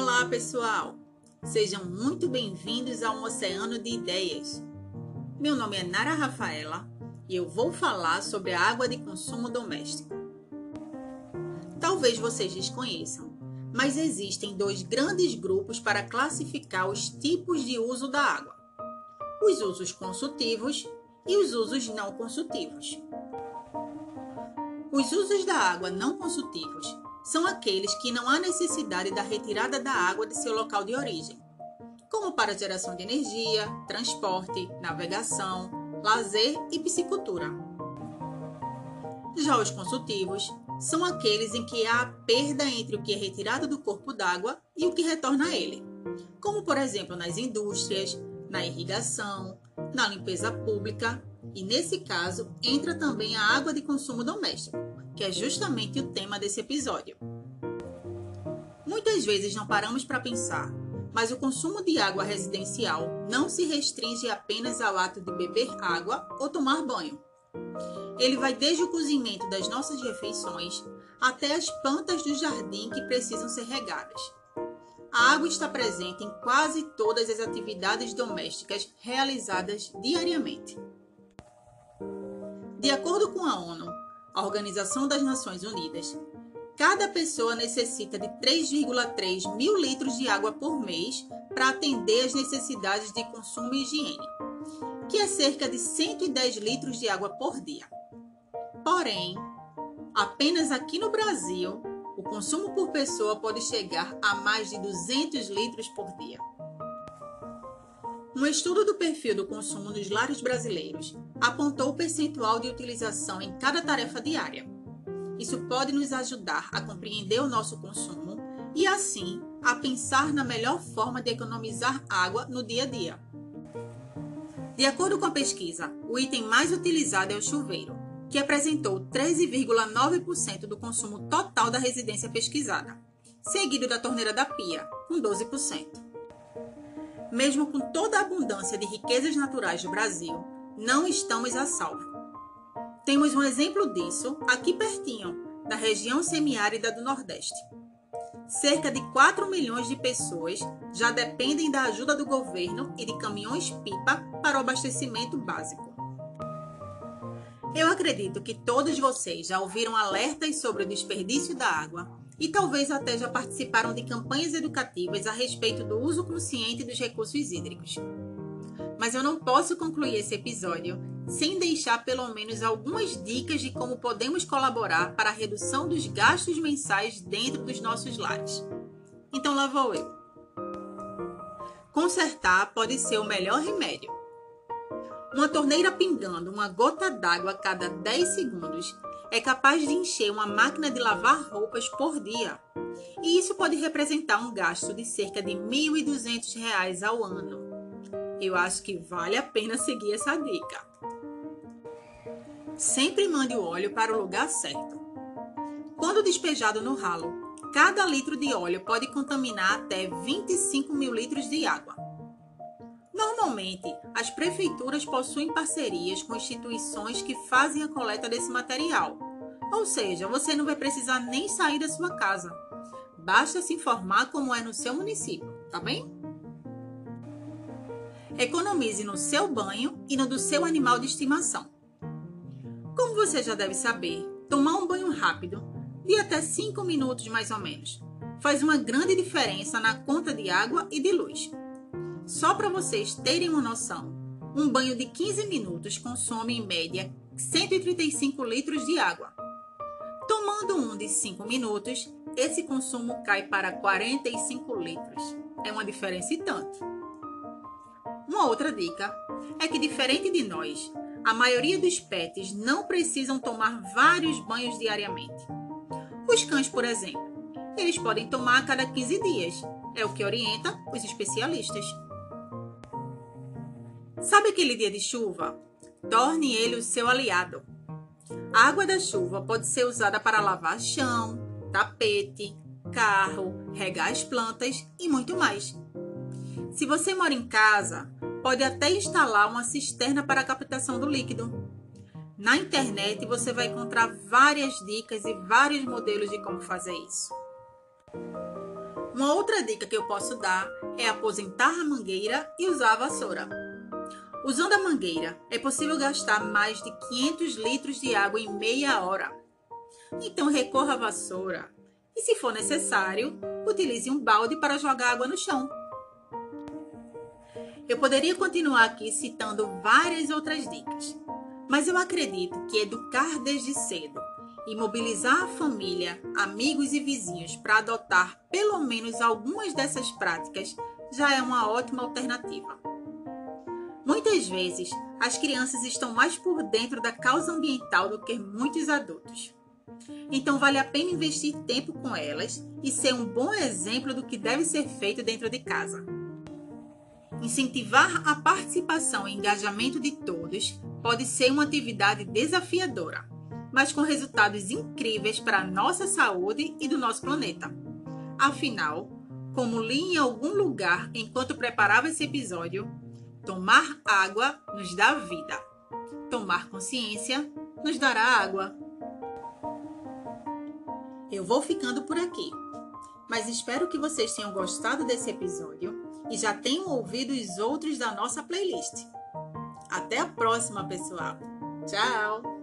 Olá, pessoal! Sejam muito bem-vindos a um oceano de ideias. Meu nome é Nara Rafaela e eu vou falar sobre a água de consumo doméstico. Talvez vocês desconheçam, mas existem dois grandes grupos para classificar os tipos de uso da água: os usos consultivos e os usos não consultivos. Os usos da água não consultivos são aqueles que não há necessidade da retirada da água de seu local de origem, como para geração de energia, transporte, navegação, lazer e piscicultura. Já os consultivos são aqueles em que há perda entre o que é retirado do corpo d'água e o que retorna a ele, como por exemplo nas indústrias, na irrigação, na limpeza pública e, nesse caso, entra também a água de consumo doméstico, que é justamente o tema desse episódio. Muitas vezes não paramos para pensar, mas o consumo de água residencial não se restringe apenas ao ato de beber água ou tomar banho. Ele vai desde o cozimento das nossas refeições até as plantas do jardim que precisam ser regadas. A água está presente em quase todas as atividades domésticas realizadas diariamente. De acordo com a ONU, a Organização das Nações Unidas, cada pessoa necessita de 3,3 mil litros de água por mês para atender às necessidades de consumo e higiene, que é cerca de 110 litros de água por dia. Porém, apenas aqui no Brasil, o consumo por pessoa pode chegar a mais de 200 litros por dia. Um estudo do perfil do consumo nos lares brasileiros apontou o percentual de utilização em cada tarefa diária. Isso pode nos ajudar a compreender o nosso consumo e, assim, a pensar na melhor forma de economizar água no dia a dia. De acordo com a pesquisa, o item mais utilizado é o chuveiro, que apresentou 13,9% do consumo total da residência pesquisada, seguido da torneira da pia, com 12%. Mesmo com toda a abundância de riquezas naturais do Brasil, não estamos a salvo. Temos um exemplo disso aqui pertinho, na região semiárida do Nordeste. Cerca de 4 milhões de pessoas já dependem da ajuda do governo e de caminhões-pipa para o abastecimento básico. Eu acredito que todos vocês já ouviram alertas sobre o desperdício da água e talvez até já participaram de campanhas educativas a respeito do uso consciente dos recursos hídricos. Mas eu não posso concluir esse episódio sem deixar pelo menos algumas dicas de como podemos colaborar para a redução dos gastos mensais dentro dos nossos lares. Então lá vou eu. Consertar pode ser o melhor remédio. Uma torneira pingando uma gota d'água a cada 10 segundos é capaz de encher uma máquina de lavar roupas por dia. E isso pode representar um gasto de cerca de R$ 1.200 ao ano. Eu acho que vale a pena seguir essa dica. Sempre mande o óleo para o lugar certo. Quando despejado no ralo, cada litro de óleo pode contaminar até 25 mil litros de água. Normalmente, as prefeituras possuem parcerias com instituições que fazem a coleta desse material. Ou seja, você não vai precisar nem sair da sua casa. Basta se informar como é no seu município, tá bem? Economize no seu banho e no do seu animal de estimação. Como você já deve saber, tomar um banho rápido, de até 5 minutos mais ou menos, faz uma grande diferença na conta de água e de luz. Só para vocês terem uma noção, um banho de 15 minutos consome em média 135 litros de água. Tomando um de 5 minutos, esse consumo cai para 45 litros. É uma diferença e tanto. Uma outra dica é que, diferente de nós, a maioria dos pets não precisam tomar vários banhos diariamente. Os cães, por exemplo, eles podem tomar a cada 15 dias, é o que orienta os especialistas. Sabe aquele dia de chuva? Torne ele o seu aliado. A água da chuva pode ser usada para lavar chão, tapete, carro, regar as plantas e muito mais. Se você mora em casa, pode até instalar uma cisterna para a captação do líquido. Na internet você vai encontrar várias dicas e vários modelos de como fazer isso. Uma outra dica que eu posso dar é aposentar a mangueira e usar a vassoura. Usando a mangueira, é possível gastar mais de 500 litros de água em meia hora. Então recorra à vassoura e, se for necessário, utilize um balde para jogar água no chão. Eu poderia continuar aqui citando várias outras dicas, mas eu acredito que educar desde cedo e mobilizar a família, amigos e vizinhos para adotar pelo menos algumas dessas práticas já é uma ótima alternativa. Muitas vezes, as crianças estão mais por dentro da causa ambiental do que muitos adultos. Então, vale a pena investir tempo com elas e ser um bom exemplo do que deve ser feito dentro de casa. Incentivar a participação e engajamento de todos pode ser uma atividade desafiadora, mas com resultados incríveis para a nossa saúde e do nosso planeta. Afinal, como li em algum lugar enquanto preparava esse episódio, tomar água nos dá vida. Tomar consciência nos dará água. Eu vou ficando por aqui, mas espero que vocês tenham gostado desse episódio e já tenham ouvido os outros da nossa playlist. Até a próxima, pessoal! Tchau!